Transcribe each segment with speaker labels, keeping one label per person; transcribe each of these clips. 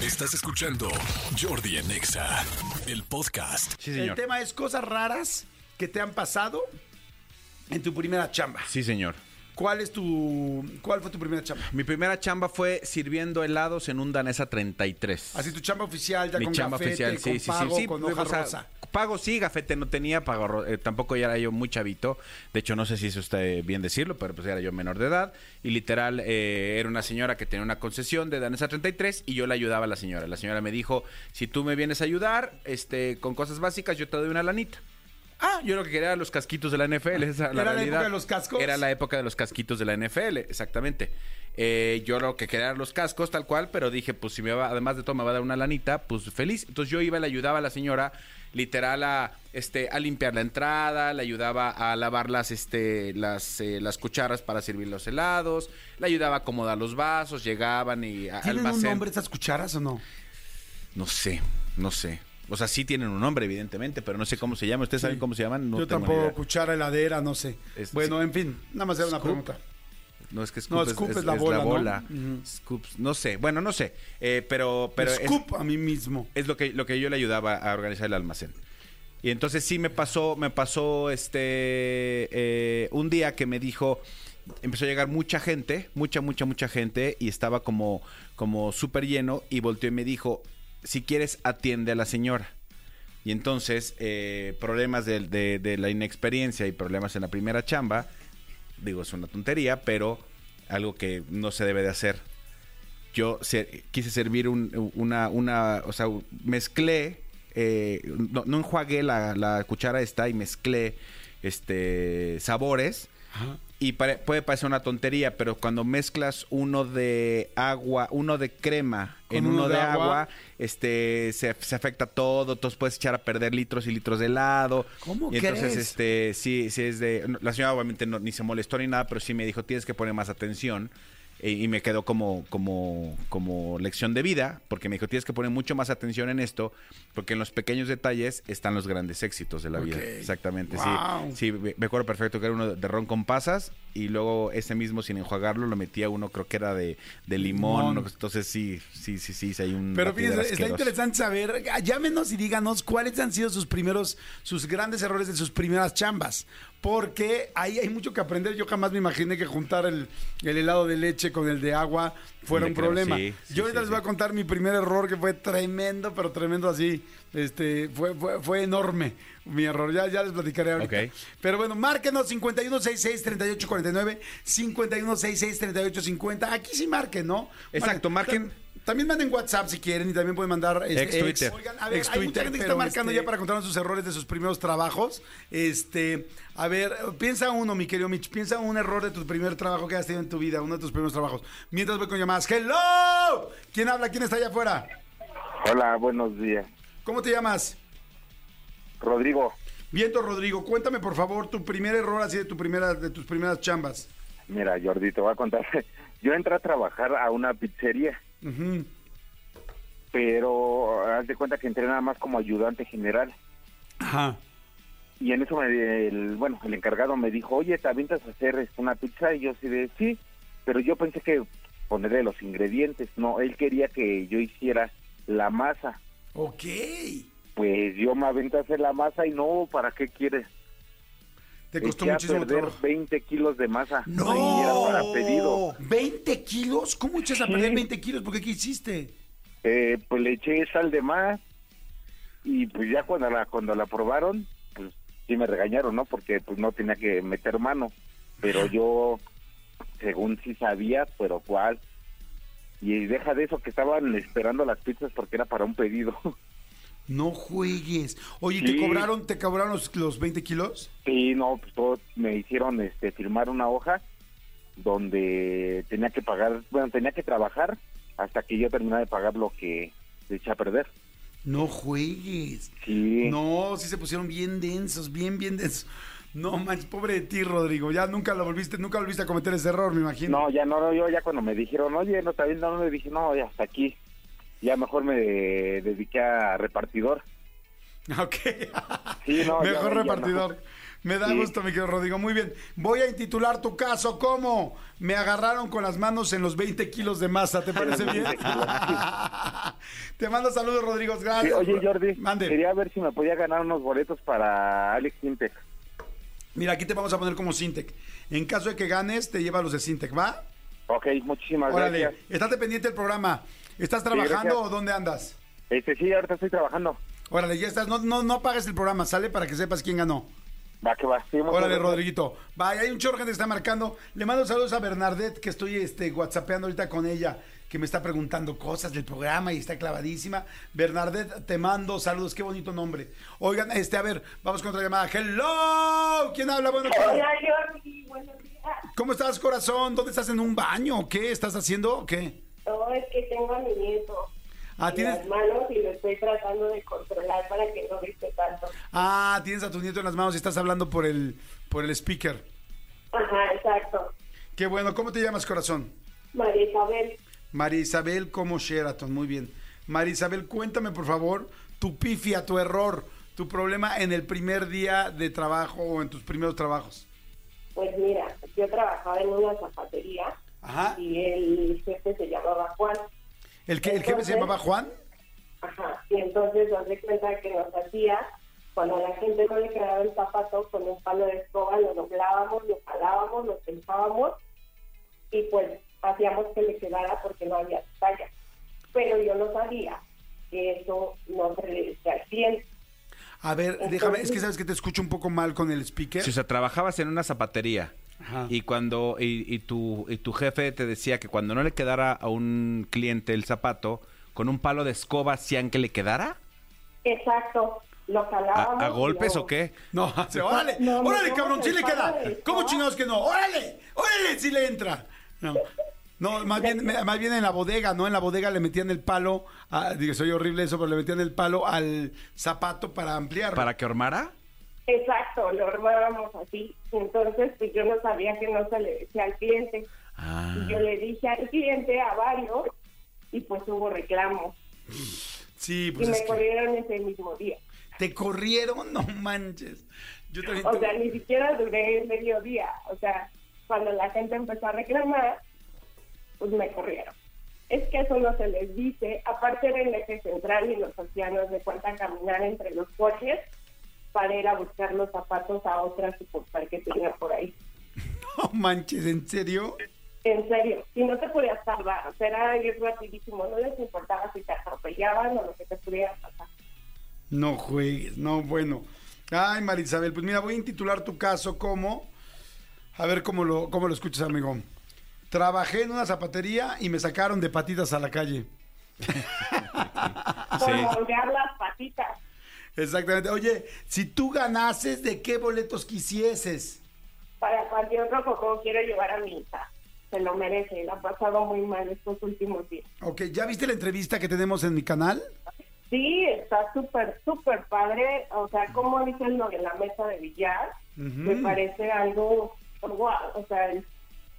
Speaker 1: Estás escuchando Jordi en Exa, el podcast.
Speaker 2: Sí,
Speaker 3: El
Speaker 2: señor.
Speaker 3: tema es cosas raras que te han pasado en tu primera chamba.
Speaker 2: Sí, señor.
Speaker 3: ¿Cuál es tu cuál fue tu primera chamba?
Speaker 2: Mi primera chamba fue sirviendo helados en un Danesa 33.
Speaker 3: Así tu chamba oficial ya
Speaker 2: Mi
Speaker 3: con
Speaker 2: chamba
Speaker 3: gafete,
Speaker 2: oficial,
Speaker 3: con
Speaker 2: sí, sí,
Speaker 3: pago,
Speaker 2: sí, sí.
Speaker 3: con
Speaker 2: o
Speaker 3: hoja
Speaker 2: sea,
Speaker 3: rosa.
Speaker 2: Pago sí, gafete no tenía, pago eh, tampoco ya era yo muy chavito. De hecho, no sé si es usted bien decirlo, pero pues era yo menor de edad. Y literal, eh, era una señora que tenía una concesión de Danesa 33 y yo le ayudaba a la señora. La señora me dijo, si tú me vienes a ayudar este, con cosas básicas, yo te doy una lanita. Ah, yo lo que quería era los casquitos de la NFL. Esa,
Speaker 3: ¿Era la época de los cascos?
Speaker 2: Era la época de los casquitos de la NFL, exactamente. Eh, yo lo que quería eran los cascos, tal cual, pero dije, pues si me va, además de todo me va a dar una lanita, pues feliz. Entonces yo iba y le ayudaba a la señora, literal, a, este, a limpiar la entrada, le ayudaba a lavar las, este, las, eh, las cucharas para servir los helados, le ayudaba a acomodar los vasos, llegaban y a-
Speaker 3: ¿Tienen un
Speaker 2: almacén.
Speaker 3: nombre estas cucharas o no?
Speaker 2: No sé, no sé. O sea, sí tienen un nombre, evidentemente, pero no sé cómo se llama. ¿Ustedes saben cómo se llaman? No
Speaker 3: Yo
Speaker 2: tengo
Speaker 3: tampoco, cuchara heladera, no sé.
Speaker 2: Es-
Speaker 3: bueno,
Speaker 2: sí.
Speaker 3: en fin, nada más era una pregunta.
Speaker 2: No, es que Scoop,
Speaker 3: No,
Speaker 2: es,
Speaker 3: Scoop
Speaker 2: es-
Speaker 3: es la bola, ¿no?
Speaker 2: bola.
Speaker 3: Ujú.
Speaker 2: Scoops, no sé. Bueno, no sé. Eh, pero pero
Speaker 3: Scoop a mí mismo.
Speaker 2: es lo que lo que yo le ayudaba a organizar el almacén. Y entonces sí me pasó, me pasó este eh, un día que me dijo, empezó a llegar mucha gente, mucha, mucha, mucha gente, y estaba como, como súper lleno, y volteó y me dijo, si quieres, atiende a la señora. Y entonces, eh, problemas de, la inexperiencia y problemas en la primera chamba, digo, es una tontería, pero algo que no se debe de hacer. Yo se- quise servir un- una, una, o sea, mezclé, eh, no, no la, la cuchara esta y mezclé este sabores.
Speaker 3: Ajá.
Speaker 2: Y pare- puede parecer una tontería, pero cuando mezclas uno de agua, uno de crema
Speaker 3: Con
Speaker 2: en
Speaker 3: uno
Speaker 2: uno,
Speaker 3: de
Speaker 2: de,
Speaker 3: agua.
Speaker 2: agua, este se, se afecta todo, entonces puedes echar a perder litros y litros de helado.
Speaker 3: ¿Cómo
Speaker 2: y entonces,
Speaker 3: crees?
Speaker 2: este, sí, sí es de. La señora obviamente no- ni se molestó ni nada, pero sí me dijo, tienes que poner más atención. E- y me quedó como, como, como lección de vida, porque me dijo, tienes que poner mucho más atención en esto, porque en los pequeños detalles están los grandes éxitos de la vida. Exactamente,
Speaker 3: Wow.
Speaker 2: sí. Sí, me acuerdo perfecto que era uno de ron con pasas y luego ese mismo sin enjuagarlo lo metía uno, creo que era de, de limón. Entonces sí, sí, sí, sí, sí, hay un...
Speaker 3: Pero fíjense, está interesante saber, ah, llámenos y díganos cuáles han sido sus primeros, sus grandes errores de sus primeras chambas. Porque ahí hay mucho que aprender. Yo jamás me imaginé que juntar el, el helado de leche con el de agua fuera un
Speaker 2: creo,
Speaker 3: problema.
Speaker 2: sí, sí,
Speaker 3: Yo ahorita
Speaker 2: sí,
Speaker 3: les voy a contar mi primer error que fue tremendo, pero tremendo así. Este, fue, fue, fue enorme mi error. Ya, ya les platicaré ahorita. Pero bueno, márquenos 5166-3849, 5166-3850. Aquí sí marquen, ¿no?
Speaker 2: Exacto, marquen.
Speaker 3: También manden WhatsApp si quieren y también pueden mandar este,
Speaker 2: Ex Twitter.
Speaker 3: Oigan, a ver,
Speaker 4: Ex
Speaker 3: hay mucha gente que está marcando
Speaker 4: este-
Speaker 3: ya para contarnos sus errores de sus primeros trabajos. Este, a ver, piensa uno, mi querido Mitch, piensa un error de tu primer trabajo que has tenido en tu vida, uno de tus primeros trabajos. Mientras voy con llamadas. ¡Hello! ¿Quién habla? ¿Quién está allá afuera?
Speaker 5: Hola, buenos días.
Speaker 3: ¿Cómo te llamas?
Speaker 5: Rodrigo,
Speaker 3: Viento Rodrigo, cuéntame por favor tu primer error así de tu primera, de tus primeras chambas.
Speaker 5: mira, Jordi, te voy a contar. Yo entré a trabajar a una pizzería, pero haz de cuenta que entré nada más como ayudante general.
Speaker 3: Ajá.
Speaker 5: Y en eso, me, el, bueno, el encargado me dijo, oye, ¿te avientas a hacer este, una pizza? Y yo sí de, sí, pero yo pensé que ponerle los ingredientes. No, él quería que yo hiciera la masa.
Speaker 3: Ok.
Speaker 5: Pues yo me aventé a hacer la masa y no, ¿para qué quieres?
Speaker 3: Te costó
Speaker 5: Eché a
Speaker 3: muchísimo
Speaker 5: perder
Speaker 3: trabajo.
Speaker 5: 20 kilos de masa.
Speaker 3: ¡No!
Speaker 5: Para pedido.
Speaker 3: ¿20 kilos? ¿Cómo echas a
Speaker 5: Sí.
Speaker 3: perder 20 kilos? ¿Por qué? ¿Qué hiciste?
Speaker 5: Eh, pues le eché sal de más y pues ya cuando la cuando la probaron pues sí me regañaron no porque pues no tenía que meter mano pero yo según sí sabía pero cuál y deja de eso que estaban esperando las pizzas porque era para un pedido
Speaker 3: No juegues. Oye, ¿te
Speaker 5: Sí.
Speaker 3: cobraron, te cobraron los, los 20 kilos?
Speaker 5: y no pues todos me hicieron este firmar una hoja donde tenía que pagar bueno tenía que trabajar hasta que yo terminara de pagar lo que le eché a perder
Speaker 3: No juegues.
Speaker 5: sí
Speaker 3: No, sí se pusieron bien densos, bien, bien densos. No manches, pobre de ti, Rodrigo. Ya nunca lo volviste, nunca volviste a cometer ese error, me imagino.
Speaker 5: No, ya no, yo ya cuando me dijeron, oye, no bien, no, me dije, no, ya hasta aquí. Ya mejor me dediqué a repartidor.
Speaker 3: Ok.
Speaker 5: Sí, no, ya
Speaker 3: Mejor
Speaker 5: ya
Speaker 3: repartidor. Me da
Speaker 5: Sí.
Speaker 3: gusto, mi querido Rodrigo. Muy bien. Voy a intitular tu caso como Me agarraron con las manos en los 20 kilos de masa. ¿Te parece bien? Te mando saludos, Rodrigo.
Speaker 5: Sí,
Speaker 3: Gracias.
Speaker 5: oye, Jordi,
Speaker 3: Mande.
Speaker 5: quería ver si me podía ganar unos boletos para Alex Intec.
Speaker 3: Mira, aquí te vamos a poner como Sintec. En caso de que ganes, te lleva los de Sintec, ¿va?
Speaker 5: Ok, muchísimas
Speaker 3: Órale,
Speaker 5: gracias.
Speaker 3: estate pendiente del programa. ¿Estás trabajando o dónde andas?
Speaker 5: Este, sí, ahorita estoy trabajando.
Speaker 3: Órale, ya estás. No, no, no apagues el programa, sale para que sepas quién ganó.
Speaker 5: Va, que va. Sí,
Speaker 3: Órale. Rodriguito. Vaya, hay un chorro que te está marcando. Le mando saludos a Bernadette, que estoy este, whatsappeando ahorita con ella, que me está preguntando cosas del programa y está clavadísima. Bernadette, te mando saludos. Qué bonito nombre. Oigan, este, a ver, vamos con otra llamada. ¡Hello! ¿Quién habla? Bueno,
Speaker 4: Hola Jordi, buenos días.
Speaker 3: ¿cómo estás, corazón? ¿Dónde estás? ¿En un baño qué? ¿Estás haciendo o qué?
Speaker 4: No, es que tengo a mi nieto
Speaker 3: Ah,
Speaker 4: en las manos y lo estoy tratando de controlar para que no grite tanto.
Speaker 3: ah, tienes a tu nieto en las manos y estás hablando por el, por el speaker.
Speaker 4: Ajá, exacto.
Speaker 3: Qué bueno. ¿Cómo te llamas, corazón?
Speaker 4: María Isabel,
Speaker 3: María Isabel como Sheraton, muy bien. María Isabel, cuéntame por favor tu pifia, tu error, tu problema en el primer día de trabajo o en tus primeros trabajos.
Speaker 4: pues mira, yo trabajaba en una zapatería
Speaker 3: Ajá.
Speaker 4: y el jefe se llamaba Juan.
Speaker 3: ¿El, que, el jefe se llamaba Juan?
Speaker 4: Ajá, y entonces nos de cuenta que nos hacía, cuando a la gente no le quedaba el zapato, con un palo de escoba lo doblábamos, lo jalábamos, lo pensábamos y pues hacíamos que le quedara porque no había talla. Pero yo no sabía que eso no se le decía al cliente.
Speaker 3: A ver,
Speaker 4: Entonces-
Speaker 3: déjame, es que sabes que te escucho un poco mal con el speaker.
Speaker 2: Si o sea, trabajabas en una zapatería
Speaker 3: Ajá.
Speaker 2: y cuando y, y tu y tu jefe te decía que cuando no le quedara a un cliente el zapato con un palo de escoba hacían que le quedara
Speaker 4: Exacto, lo
Speaker 2: a,
Speaker 4: jalábamos.
Speaker 2: a
Speaker 4: y
Speaker 2: golpes
Speaker 4: lo-
Speaker 2: o qué
Speaker 3: No, se, órale,
Speaker 4: No, no,
Speaker 3: órale,
Speaker 4: no,
Speaker 3: cabrón, sí le queda. ¿Cómo chingados que no? Órale, órale, sí le entra. No. No, más bien, más bien en la bodega, ¿no? En la bodega le metían el palo, a- digo, soy horrible eso, pero le metían el palo al zapato para ampliar.
Speaker 2: para que ormara
Speaker 4: Exacto, lo armábamos así. Entonces, pues yo no sabía que no se le decía al cliente.
Speaker 2: Ah.
Speaker 4: Y yo le dije al cliente, a varios, y pues hubo reclamos.
Speaker 3: Sí,
Speaker 4: y
Speaker 3: pues
Speaker 4: me
Speaker 3: es que
Speaker 4: corrieron ese mismo día.
Speaker 3: te corrieron, no manches. Yo también
Speaker 4: O sea, ni siquiera duré medio día. O sea, cuando la gente empezó a reclamar, pues me corrieron. Es que eso no se les dice. Aparte era el eje central y los océanos de cuenta caminar entre los coches para ir a buscar los zapatos a otra sucursal que tenía por ahí.
Speaker 3: no manches, ¿en serio?
Speaker 4: En serio, y no te podías salvar, o sea, era ir rapidísimo, no les importaba si te atropellaban o lo que te pudiera pasar.
Speaker 3: No juegues, no, bueno. Ay, Marisabel, pues mira, voy a intitular tu caso como, a ver cómo lo, cómo lo escuchas, amigo. Trabajé en una zapatería y me sacaron de patitas a la calle.
Speaker 2: Sí.
Speaker 4: Por moldear las patitas.
Speaker 3: Exactamente. Oye, si tú ganases, ¿de qué boletos quisieses?
Speaker 4: Para Panteón Rococó quiero llevar a mi hija, se lo merece, la ha pasado muy mal estos últimos días.
Speaker 3: Ok, ¿ya viste la entrevista que tenemos en mi canal?
Speaker 4: Sí, está súper, súper padre, o sea, como dicen lo de la mesa de billar, me parece algo, wow, o sea, el,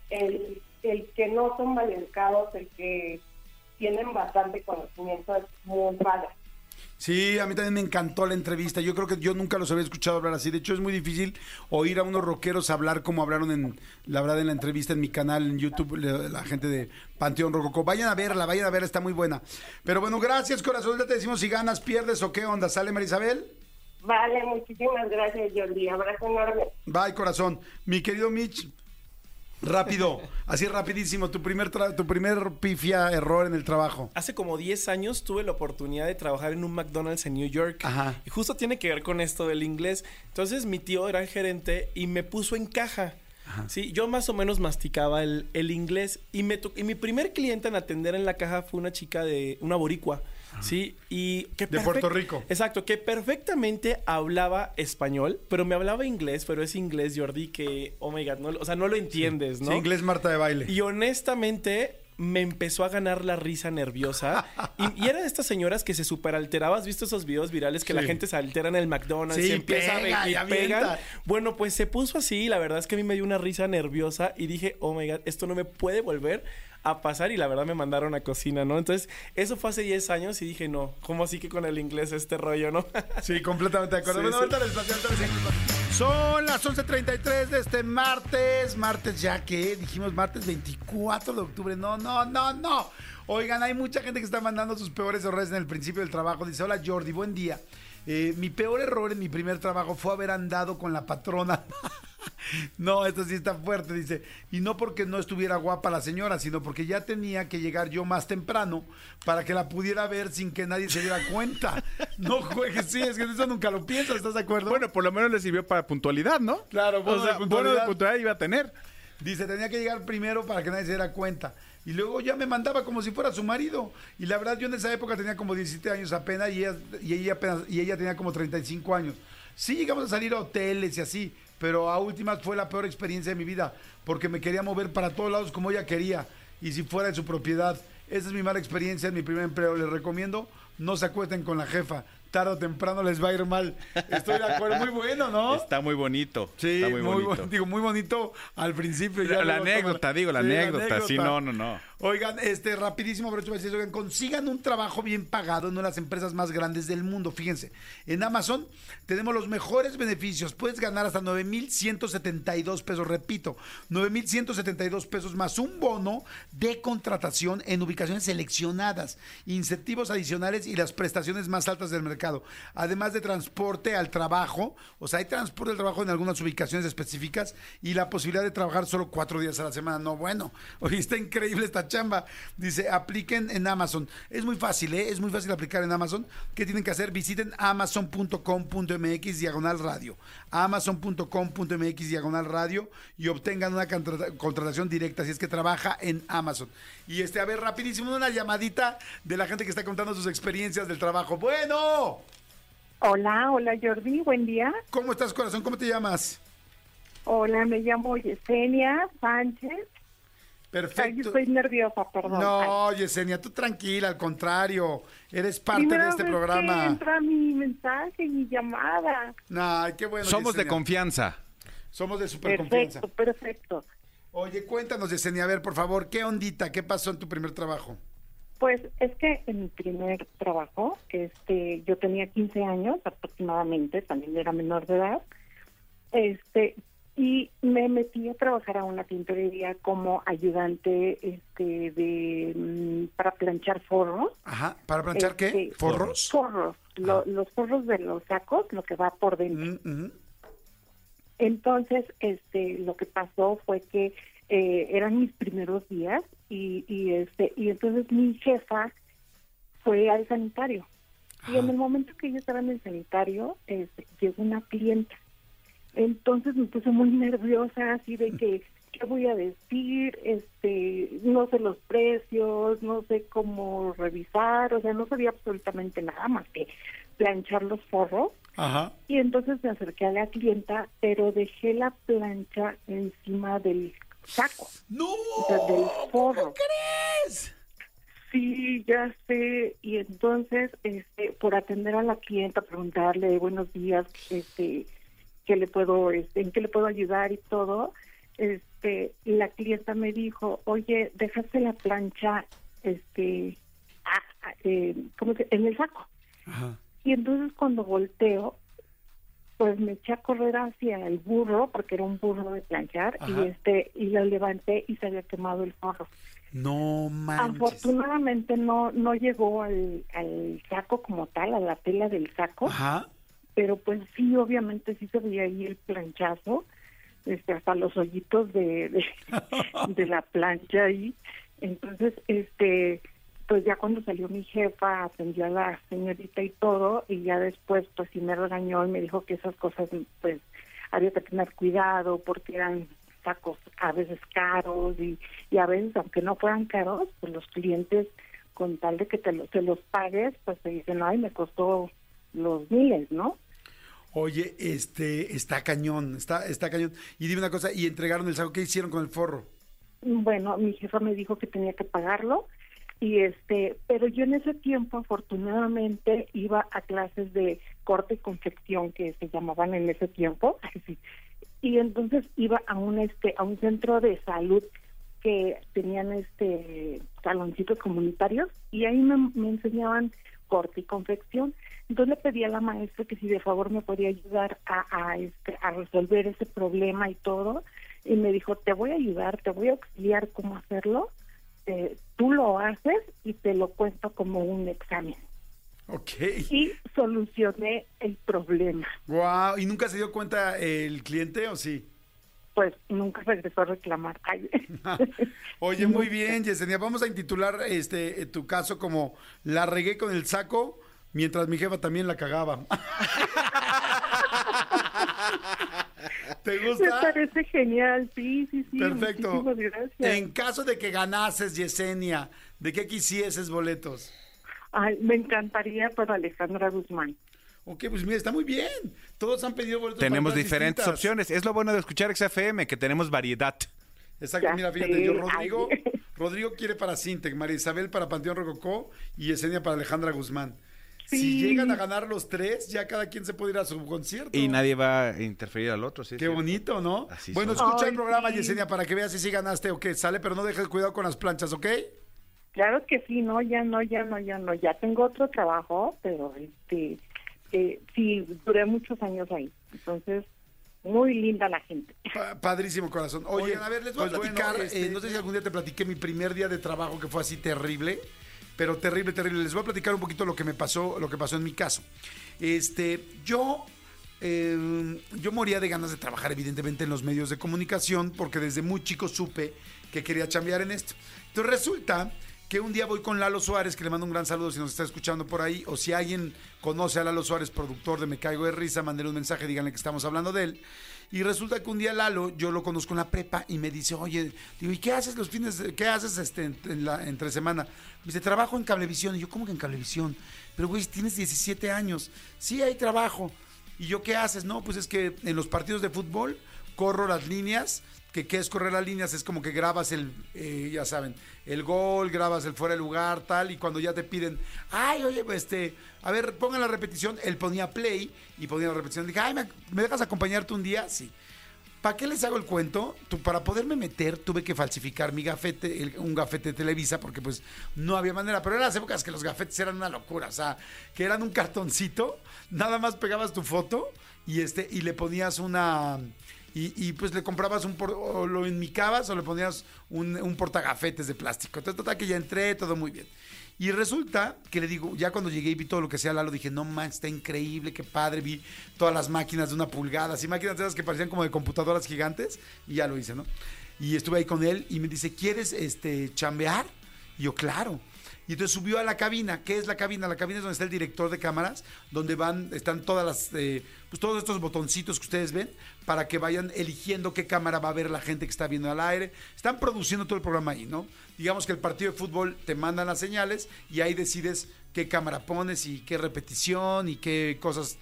Speaker 4: el, el que no son maleducados, el que tienen bastante conocimiento es muy padre.
Speaker 3: Sí, a mí también me encantó la entrevista. Yo creo que yo nunca los había escuchado hablar así. De hecho, es muy difícil oír a unos rockeros hablar como hablaron en la verdad en la entrevista en mi canal en YouTube, la gente de Panteón Rococó. Vayan a verla, vayan a verla, está muy buena. Pero bueno, gracias, corazón. Ya te decimos si ganas, pierdes o qué onda. ¿Sale, Marisabel?
Speaker 4: Vale, muchísimas gracias, Jordi. Abrazo enorme.
Speaker 3: Bye, corazón. Mi querido Mitch, rápido, así rapidísimo, tu primer, tra- tu primer pifia error en el trabajo.
Speaker 6: Hace como 10 años tuve la oportunidad de trabajar en un McDonald's en New York.
Speaker 3: Ajá.
Speaker 6: Y justo tiene que ver con esto del inglés. Entonces mi tío era el gerente y me puso en caja. Sí, yo más o menos masticaba el, el inglés y me y mi primer cliente en atender en la caja fue una chica de una boricua, sí, y que
Speaker 3: De Puerto Rico.
Speaker 6: Exacto, que perfectamente hablaba español, pero me hablaba inglés, pero es inglés Jordi que oh my god, no, o sea, no lo entiendes, ¿no?
Speaker 3: Sí, inglés Marta de baile.
Speaker 6: Y honestamente me empezó a ganar la risa nerviosa. Y, y era de estas señoras que se superalteraba. ¿Has visto esos videos virales que la gente se altera en el McDonald's
Speaker 3: Sí,
Speaker 6: y empieza
Speaker 3: pega,
Speaker 6: a
Speaker 3: y
Speaker 6: pegan? Bueno, pues se puso así. y La verdad es que a mí me dio una risa nerviosa y dije, oh my god, esto no me puede volver a pasar y la verdad me mandaron a cocina, ¿no? Entonces, eso fue hace 10 años y dije, no, ¿cómo así que con el inglés este rollo, no?
Speaker 3: Sí, completamente de acuerdo.
Speaker 6: Sí,
Speaker 3: Bueno,
Speaker 6: sí.
Speaker 3: ahorita les platico, ahorita les explico. Son las 11.33 de este martes. Martes ya que dijimos martes 24 de octubre. No, no, no, no. Oigan, hay mucha gente que está mandando sus peores errores en el principio del trabajo. Dice, hola Jordi, buen día. Eh, mi peor error en mi primer trabajo fue haber andado con la patrona. no, esto sí está fuerte, dice. Y no porque no estuviera guapa la señora, sino porque ya tenía que llegar yo más temprano para que la pudiera ver sin que nadie se diera cuenta. No juegues, sí, es que eso nunca lo piensas, ¿estás de acuerdo?
Speaker 2: Bueno, por lo menos le sirvió para puntualidad, ¿no?
Speaker 3: Claro, bono
Speaker 2: o sea,
Speaker 3: puntualidad.
Speaker 2: de puntualidad iba a tener.
Speaker 3: Dice, tenía que llegar primero para que nadie se diera cuenta. Y luego ya me mandaba como si fuera su marido. Y la verdad, yo en esa época tenía como 17 años apenas y ella, y ella, apenas, y ella tenía como 35 años. Sí llegamos a salir a hoteles y así, pero a últimas fue la peor experiencia de mi vida, porque me quería mover para todos lados como ella quería, y si fuera de su propiedad. Esa es mi mala experiencia en mi primer empleo. Les recomiendo, no se acuesten con la jefa. Tarde o temprano les va a ir mal. Estoy de acuerdo. Muy bueno, ¿no?
Speaker 2: Está muy bonito.
Speaker 3: Sí,
Speaker 2: está muy, bonito.
Speaker 3: digo, muy bonito al principio. ya
Speaker 2: La, la anécdota, digo, la
Speaker 3: Sí,
Speaker 2: anécdota. Sí, no, no, no.
Speaker 3: Oigan, este, rapidísimo, pero oigan, consigan un trabajo bien pagado en una de las empresas más grandes del mundo. Fíjense, en Amazon tenemos los mejores beneficios. Puedes ganar hasta 9,172 pesos, repito, 9,172 pesos más un bono de contratación en ubicaciones seleccionadas, incentivos adicionales y las prestaciones más altas del mercado. Además de transporte al trabajo, o sea, hay transporte al trabajo en algunas ubicaciones específicas y la posibilidad de trabajar solo cuatro días a la semana. No, bueno, oye, está increíble esta chamba. Dice, apliquen en Amazon. Es muy fácil, ¿eh? Es muy fácil aplicar en Amazon. ¿Qué tienen que hacer? Visiten amazon.com.mx diagonal radio. Amazon.com.mx diagonal radio y obtengan una contra- contratación directa si es que trabaja en Amazon. Y este, a ver, rapidísimo, una llamadita de la gente que está contando sus experiencias del trabajo. Bueno,
Speaker 7: Hola, hola Jordi, buen día.
Speaker 3: ¿cómo estás, corazón? ¿Cómo te llamas?
Speaker 7: Hola, me llamo Yesenia Sánchez. Ay,
Speaker 3: Perfecto.
Speaker 7: estoy nerviosa, perdón.
Speaker 3: No, Yesenia, tú tranquila, al contrario, eres parte
Speaker 7: Primera
Speaker 3: de este
Speaker 7: vez Que
Speaker 3: programa.
Speaker 7: entra mi mensaje, mi llamada.
Speaker 3: Ay, qué bueno.
Speaker 2: Somos de confianza.
Speaker 3: Somos de super confianza.
Speaker 7: Perfecto, perfecto.
Speaker 3: Oye, cuéntanos, Yesenia, a ver, por favor, ¿qué ondita? ¿Qué pasó en tu primer trabajo?
Speaker 7: Pues es que en mi primer trabajo, este, yo tenía 15 años aproximadamente, también era menor de edad, este, y me metí a trabajar a una tintorería como ayudante, este, de mm, para planchar forros.
Speaker 3: Ajá, ¿para planchar qué?
Speaker 7: Este,
Speaker 3: ¿Forros?
Speaker 7: Forros, lo- los forros de los sacos, lo que va por dentro.
Speaker 3: Mm.
Speaker 7: Entonces, este, lo que pasó fue que eh, eran mis primeros días y, y este, y entonces mi jefa fue al sanitario. Y en el momento que yo estaba en el sanitario, este, llegó una clienta. Entonces me puse muy nerviosa, así de que, ¿qué voy a decir? Este, no sé los precios, no sé cómo revisar, o sea, no sabía absolutamente nada más que planchar los forros.
Speaker 3: Ajá.
Speaker 7: Y entonces me acerqué a la clienta, pero dejé la plancha encima del saco,
Speaker 3: ¡No!
Speaker 7: o sea, del forro.
Speaker 3: crees?
Speaker 7: Sí, ya sé. Y entonces, este, por atender a la clienta, preguntarle buenos días, este, qué le puedo, este, en qué le puedo ayudar y todo, este, la clienta me dijo, oye, dejaste la plancha, este, ah, eh, ¿cómo se- en el saco.
Speaker 3: Ajá.
Speaker 7: Y entonces cuando volteo, pues me eché a correr hacia el burro, porque era un burro de planchar,
Speaker 3: Ajá.
Speaker 7: y este, y lo levanté y se había quemado el forro.
Speaker 3: No manches.
Speaker 7: Afortunadamente no no llegó al, al saco como tal, a la tela del saco,
Speaker 3: Ajá.
Speaker 7: Pero pues sí, obviamente sí se veía ahí el planchazo, este, hasta los hoyitos de, de, de la plancha ahí. Entonces, este, pues ya cuando salió mi jefa, atendió a la señorita y todo, y ya después pues sí me regañó y me dijo que esas cosas pues había que tener cuidado porque eran sacos a veces caros y, y a veces aunque no fueran caros, pues los clientes con tal de que te, lo- te los pagues, pues te dicen, ay, me costó los miles, ¿no?
Speaker 3: Oye, este, está cañón, está, está cañón. Y dime una cosa, ¿y entregaron el saco? ¿Qué hicieron con el forro?
Speaker 7: Bueno, mi jefa me dijo que tenía que pagarlo y este, pero yo en ese tiempo afortunadamente iba a clases de corte y confección que se llamaban en ese tiempo, y entonces iba a un este a un centro de salud que tenían este saloncitos comunitarios y ahí me, me enseñaban corte y confección. Entonces le pedí a la maestra que si de favor me podía ayudar a, a, este, a resolver ese problema y todo. Y me dijo, te voy a ayudar, te voy a auxiliar cómo hacerlo. Eh, tú lo haces y te lo cuento como un examen.
Speaker 3: Ok.
Speaker 7: Y solucioné el problema.
Speaker 3: Wow. ¿Y nunca se dio cuenta el cliente o sí?
Speaker 7: Pues nunca regresó a reclamar. Ay.
Speaker 3: Oye, muy bien, Yesenia. Vamos a intitular este tu caso como La regué con el saco mientras mi jefa también la cagaba. ¿Te
Speaker 7: Me
Speaker 3: gusta?
Speaker 7: parece genial, sí, sí, sí.
Speaker 3: Perfecto.
Speaker 7: gracias.
Speaker 3: En caso de que ganases, Yesenia, ¿de qué quisieses boletos?
Speaker 7: Ay, me encantaría para Alejandra Guzmán.
Speaker 3: Ok, pues mira, está muy bien. Todos han pedido boletos.
Speaker 2: Tenemos diferentes
Speaker 3: distintas.
Speaker 2: opciones. Es lo bueno de escuchar XFM, que tenemos variedad.
Speaker 3: Exacto,
Speaker 7: Ya
Speaker 3: mira, fíjate,
Speaker 7: sé,
Speaker 3: yo Rodrigo,
Speaker 7: ay.
Speaker 3: Rodrigo quiere para Sintec, María Isabel para Panteón Rococó y Yesenia para Alejandra Guzmán. Si llegan a ganar los tres, ya cada quien se puede ir a su concierto.
Speaker 2: Y nadie va a interferir al otro, ¿sí?
Speaker 3: Qué bonito, ¿no?
Speaker 2: Así
Speaker 3: bueno,
Speaker 2: son.
Speaker 3: escucha el programa,
Speaker 7: sí.
Speaker 3: Yesenia, para que veas si sí ganaste o qué. Sale, pero no dejes cuidado con las planchas, ¿ok?
Speaker 7: Claro que sí, no, ya no, ya no, ya no. Ya tengo otro trabajo, pero este, eh, sí, duré muchos años ahí. Entonces, muy linda la gente.
Speaker 3: Pa- Padrísimo corazón. Oye, a ver, les voy
Speaker 2: pues
Speaker 3: a platicar.
Speaker 2: bueno, este-
Speaker 3: eh, no sé si algún día te platiqué mi primer día de trabajo que fue así terrible, pero terrible, terrible. Les voy a platicar un poquito lo que me pasó, lo que pasó en mi caso. Este, yo, eh, yo moría de ganas de trabajar, evidentemente, en los medios de comunicación, porque desde muy chico supe que quería chambear en esto. Entonces resulta que un día voy con Lalo Suárez, que le mando un gran saludo si nos está escuchando por ahí, o si alguien conoce a Lalo Suárez, productor de Me Caigo de Risa, mándenle un mensaje, díganle que estamos hablando de él. Y resulta que un día Lalo, yo lo conozco en la prepa y me dice, oye, digo, ¿y qué haces los fines, de- qué haces este, en- la, entre semana? Me dice, trabajo en Cablevisión. Y yo, ¿cómo que en Cablevisión? Pero, güey, tienes 17 años. Sí, hay trabajo. ¿Y yo qué haces? No, pues es que en los partidos de fútbol corro las líneas, que es correr las líneas, es como que grabas el, eh, ya saben, el gol, grabas el fuera de lugar, tal, y cuando ya te piden, ay, oye, pues, este, a ver, pongan la repetición, él ponía play y ponía la repetición, dije, ay, ¿me, me dejas acompañarte un día? Sí. ¿Para qué les hago el cuento? Tú, para poderme meter tuve que falsificar mi gafete, un gafete de Televisa, porque pues no había manera. Pero eran las épocas que los gafetes eran una locura, o sea, que eran un cartoncito, nada más pegabas tu foto y este y le ponías una y, y, pues le comprabas un por- o lo enmicabas o le ponías un, un portagafetes de plástico. Entonces total que ya entré, todo muy bien. Y resulta que le digo, ya cuando llegué y vi todo lo que sea Lalo, dije, no man, está increíble, qué padre, vi todas las máquinas de una pulgada, así máquinas de esas que parecían como de computadoras gigantes, y ya lo hice, ¿no? Y estuve ahí con él y me dice, ¿quieres este chambear? Y yo, claro. Y entonces subió a la cabina. ¿Qué es la cabina? La cabina es donde está el director de cámaras, donde van, están todas las, eh, pues todos estos botoncitos que ustedes ven, para que vayan eligiendo qué cámara va a ver la gente que está viendo al aire. Están produciendo todo el programa ahí, ¿no? Digamos que el partido de fútbol te mandan las señales y ahí decides qué cámara pones y qué repetición y qué cosas,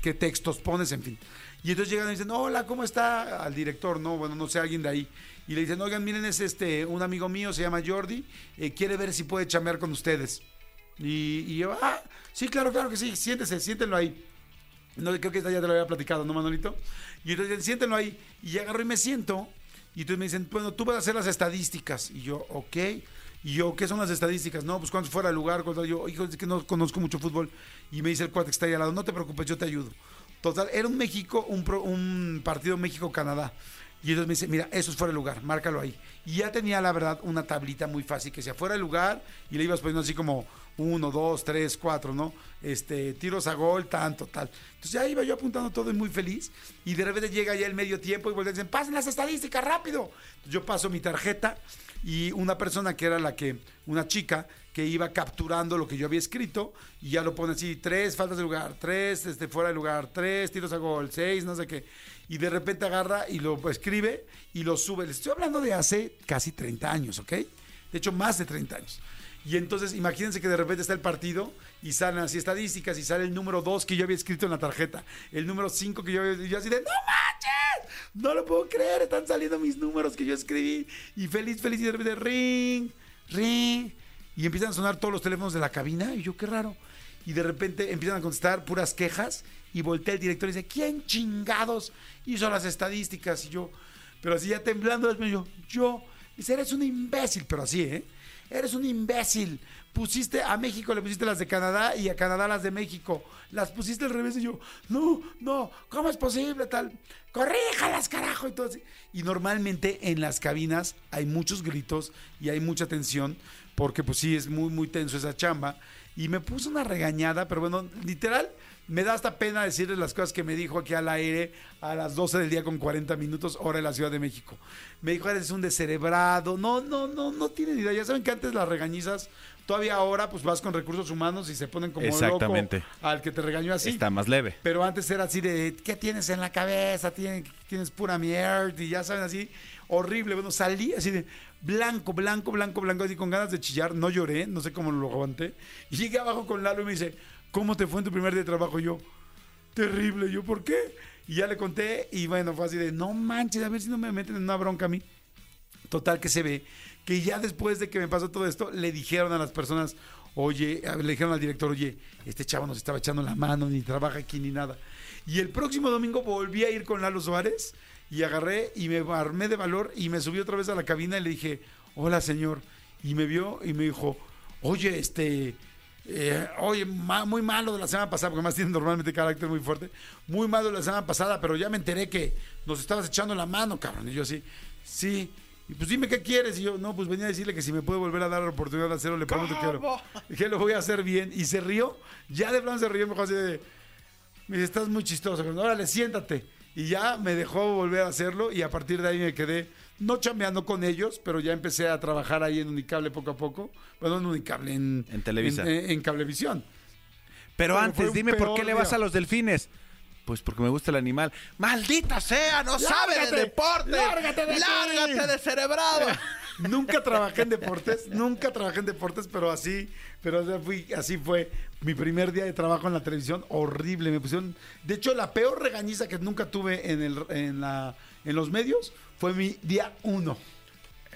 Speaker 3: qué textos pones, en fin. Y entonces llegan y dicen, hola, ¿cómo está? Al director, no, bueno, no sé, alguien de ahí. Y le dicen, oigan, miren, es este, un amigo mío, se llama Jordi, eh, quiere ver si puede chambear con ustedes. Y, yo, ah, sí, claro, claro que sí, siéntese, siéntenlo ahí. No, creo que ya te lo había platicado, ¿no, Manolito? Y entonces siéntenlo ahí. Y agarro y me siento. Y entonces me dicen, bueno, tú vas a hacer las estadísticas. Y yo, ok. Y yo, ¿qué son las estadísticas? No, pues cuántos fuera de lugar. cuántos- Yo, hijo, es que no conozco mucho fútbol. Y me dice el cuate que está ahí al lado, no te preocupes, yo te ayudo. Total, era un México, un partido México-Canadá. Y entonces me dice, mira, eso es fuera de lugar, márcalo ahí. Y ya tenía, la verdad, una tablita muy fácil que sea fuera de lugar y le ibas poniendo así como uno, dos, tres, cuatro, ¿no? Este, tiros a gol, tanto, tal. Entonces ya iba yo apuntando todo y muy feliz. Y de repente llega ya el medio tiempo y y dicen, pasen las estadísticas, rápido. Yo paso mi tarjeta y una persona que era la que, una chica que iba capturando lo que yo había escrito y ya lo pone así, tres faltas de lugar, tres este, fuera de lugar, tres tiros a gol, seis, no sé qué. Y de repente agarra y lo escribe y lo sube. Les estoy hablando de hace casi 30 años, ¿ok? De hecho, más de 30 años. Y entonces, imagínense que de repente está el partido y salen así estadísticas y sale el número 2 que yo había escrito en la tarjeta, el número 5 que yo había y yo así de, ¡no manches! No lo puedo creer, están saliendo mis números que yo escribí. Y feliz, feliz, y de repente, ring, ring. Y empiezan a sonar todos los teléfonos de la cabina y yo, qué raro. Y de repente empiezan a contestar puras quejas y voltea el director y dice, ¿quién chingados hizo las estadísticas? Y yo, pero así ya temblando, yo, yo. Dice, eres un imbécil, pero así, ¿eh? Eres un imbécil. Pusiste a México, le pusiste las de Canadá y a Canadá las de México. Las pusiste al revés y yo, no, no, ¿cómo es posible tal? Corríjalas, carajo. Y, todo y normalmente en las cabinas hay muchos gritos y hay mucha tensión porque pues sí, es muy, muy tenso esa chamba. Y me puso una regañada, pero bueno, literal, me da hasta pena decirles las cosas que me dijo aquí al aire a las 12 del día con 40 minutos, hora de la Ciudad de México. Me dijo, eres un descerebrado. No, no, no, no tienen idea. Ya saben que antes las regañizas, todavía ahora pues vas con recursos humanos y se ponen como
Speaker 2: Exactamente.
Speaker 3: loco al que te regañó así.
Speaker 2: Está más leve.
Speaker 3: Pero antes era así de, ¿qué tienes en la cabeza? Tienes, tienes pura mierda y ya saben así, horrible. Bueno, salí así de blanco, blanco, blanco, blanco, así con ganas de chillar. No lloré, no sé cómo lo aguanté. Y llegué abajo con Lalo y me dice, ¿cómo te fue en tu primer día de trabajo? Y yo, terrible. Yo, ¿por qué? Y ya le conté y bueno, fue así de, no manches, a ver si no me meten en una bronca a mí. Total que se ve que ya después de que me pasó todo esto, le dijeron a las personas, oye, le dijeron al director, oye, este chavo nos estaba echando la mano, ni trabaja aquí ni nada. Y el próximo domingo volví a ir con Lalo Suárez y agarré y me armé de valor y me subí otra vez a la cabina y le dije, hola señor. Y me vio y me dijo, oye, este, eh, oye, ma- muy malo de la semana pasada, porque más tiene normalmente carácter muy fuerte, muy malo de la semana pasada, pero ya me enteré que nos estabas echando la mano, cabrón. Y yo así, sí. Y pues dime qué quieres. Y yo, no, pues venía a decirle que si me puede volver a dar la oportunidad de hacerlo, le prometo que quiero. Dije, lo voy a hacer bien. Y se rió. Ya de plano se rió, me dijo así de, me dice, estás muy chistoso. Órale, siéntate. Y ya me dejó volver a hacerlo y a partir de ahí me quedé, no chambeando con ellos, pero ya empecé a trabajar ahí en Unicable poco a poco. Bueno, en Unicable, en,
Speaker 2: En Televisa.
Speaker 3: En, en- en Cablevisión.
Speaker 2: Pero antes, dime por qué le vas a los delfines. Pues porque me gusta el animal. ¡Maldita sea! ¡No sabe de
Speaker 3: ¡Lárgate!
Speaker 2: deporte!
Speaker 3: ¡Lárgate de!
Speaker 2: ¡Lárgate de cerebrado!
Speaker 3: Nunca trabajé en deportes, nunca trabajé en deportes, pero así, pero fui, así fue mi primer día de trabajo en la televisión, horrible, me pusieron, de hecho la peor regañiza que nunca tuve en el, en la, en los medios fue mi día uno.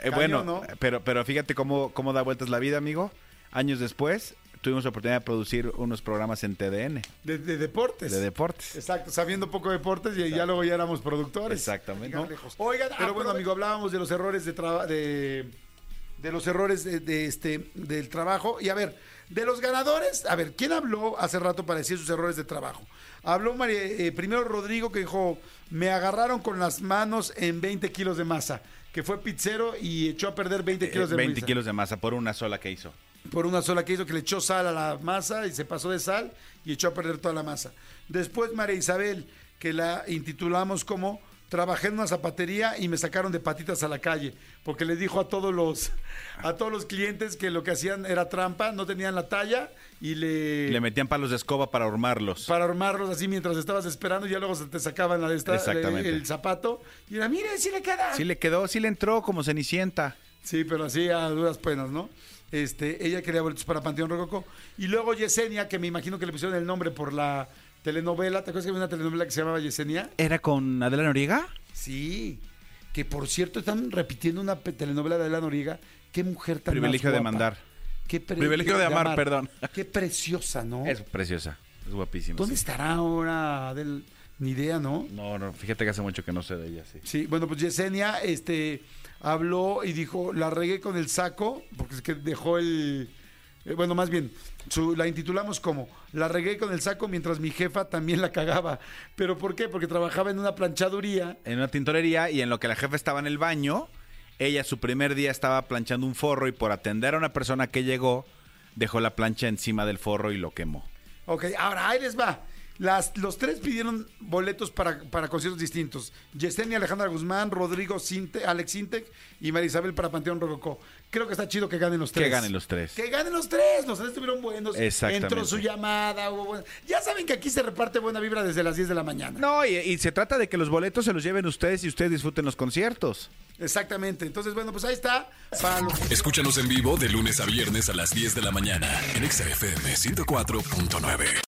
Speaker 2: Eh, bueno,
Speaker 3: ¿no?
Speaker 2: pero, pero fíjate cómo, cómo da vueltas la vida, amigo. Años después, tuvimos la oportunidad de producir unos programas en TDN
Speaker 3: De, de deportes.
Speaker 2: de deportes.
Speaker 3: Exacto, sabiendo poco de deportes y ya luego ya éramos productores.
Speaker 2: Exactamente.
Speaker 3: ¿no? Oigan, pero bueno, amigo, hablábamos de los errores de de, de los errores de, de este del trabajo y a ver, de los ganadores, a ver, ¿quién habló hace rato para decir sus errores de trabajo? Habló María- eh, primero Rodrigo que dijo, me agarraron con las manos en 20 kilos de masa, que fue pizzero y echó a perder 20 kilos de
Speaker 2: Eh, 20
Speaker 3: masa
Speaker 2: kilos de masa por una sola que hizo.
Speaker 3: Por una sola que hizo, que le echó sal a la masa y se pasó de sal y echó a perder toda la masa. Después María Isabel, que la intitulamos como Trabajé en una zapatería y me sacaron de patitas a la calle, porque le dijo a todos los a todos los clientes que lo que hacían era trampa, no tenían la talla y le,
Speaker 2: Le metían palos de escoba para armarlos.
Speaker 3: para armarlos así mientras estabas esperando y ya luego se te sacaban la de esta-
Speaker 2: Exactamente.
Speaker 3: el, zapato y era, mire, sí le queda.
Speaker 2: Sí le quedó, sí le entró como cenicienta.
Speaker 3: Sí, pero así a duras penas, ¿no? Este, ella quería boletos para Panteón Rococó. Y luego Yesenia, que me imagino que le pusieron el nombre por la telenovela. ¿Te acuerdas que había una telenovela que se llamaba Yesenia?
Speaker 2: ¿Era con Adela Noriega?
Speaker 3: Sí. Que por cierto están repitiendo una telenovela de Adela Noriega. Qué mujer tan
Speaker 2: Privilegio
Speaker 3: más
Speaker 2: de mandar.
Speaker 3: Qué
Speaker 2: Privilegio de amar, perdón.
Speaker 3: Qué preciosa, ¿no?
Speaker 2: Es preciosa, es guapísima.
Speaker 3: ¿Dónde
Speaker 2: sí.
Speaker 3: estará ahora Adel? Ni idea, ¿no?
Speaker 2: No, no, fíjate que hace mucho que no sé de ella, sí.
Speaker 3: Sí, bueno, pues Yesenia este, habló y dijo, la regué con el saco, porque es que dejó el... eh, bueno, más bien, su- la intitulamos como, la regué con el saco mientras mi jefa también la cagaba. ¿Pero por qué? Porque trabajaba en una planchaduría.
Speaker 2: En una tintorería y en lo que la jefa estaba en el baño, ella su primer día estaba planchando un forro y por atender a una persona que llegó, dejó la plancha encima del forro y lo quemó.
Speaker 3: Ok, ahora ahí les va. Las, los tres pidieron boletos para, para conciertos distintos. Yesenia Alejandra Guzmán, Rodrigo Sinte, Alex Sintec y María Isabel para Panteón Rococó. Creo que está chido que ganen los tres.
Speaker 2: Que ganen los tres.
Speaker 3: Que ganen los tres. Los tres estuvieron buenos.
Speaker 2: Exactamente.
Speaker 3: Entró su llamada. hubo Ya saben que aquí se reparte buena vibra desde las 10 de la mañana.
Speaker 2: No, y, y se trata de que los boletos se los lleven ustedes y ustedes disfruten los conciertos.
Speaker 3: Exactamente. Entonces, bueno, pues ahí está. Para los-
Speaker 1: Escúchanos en vivo de lunes a viernes a las 10 de la mañana en Exa FM 104.9.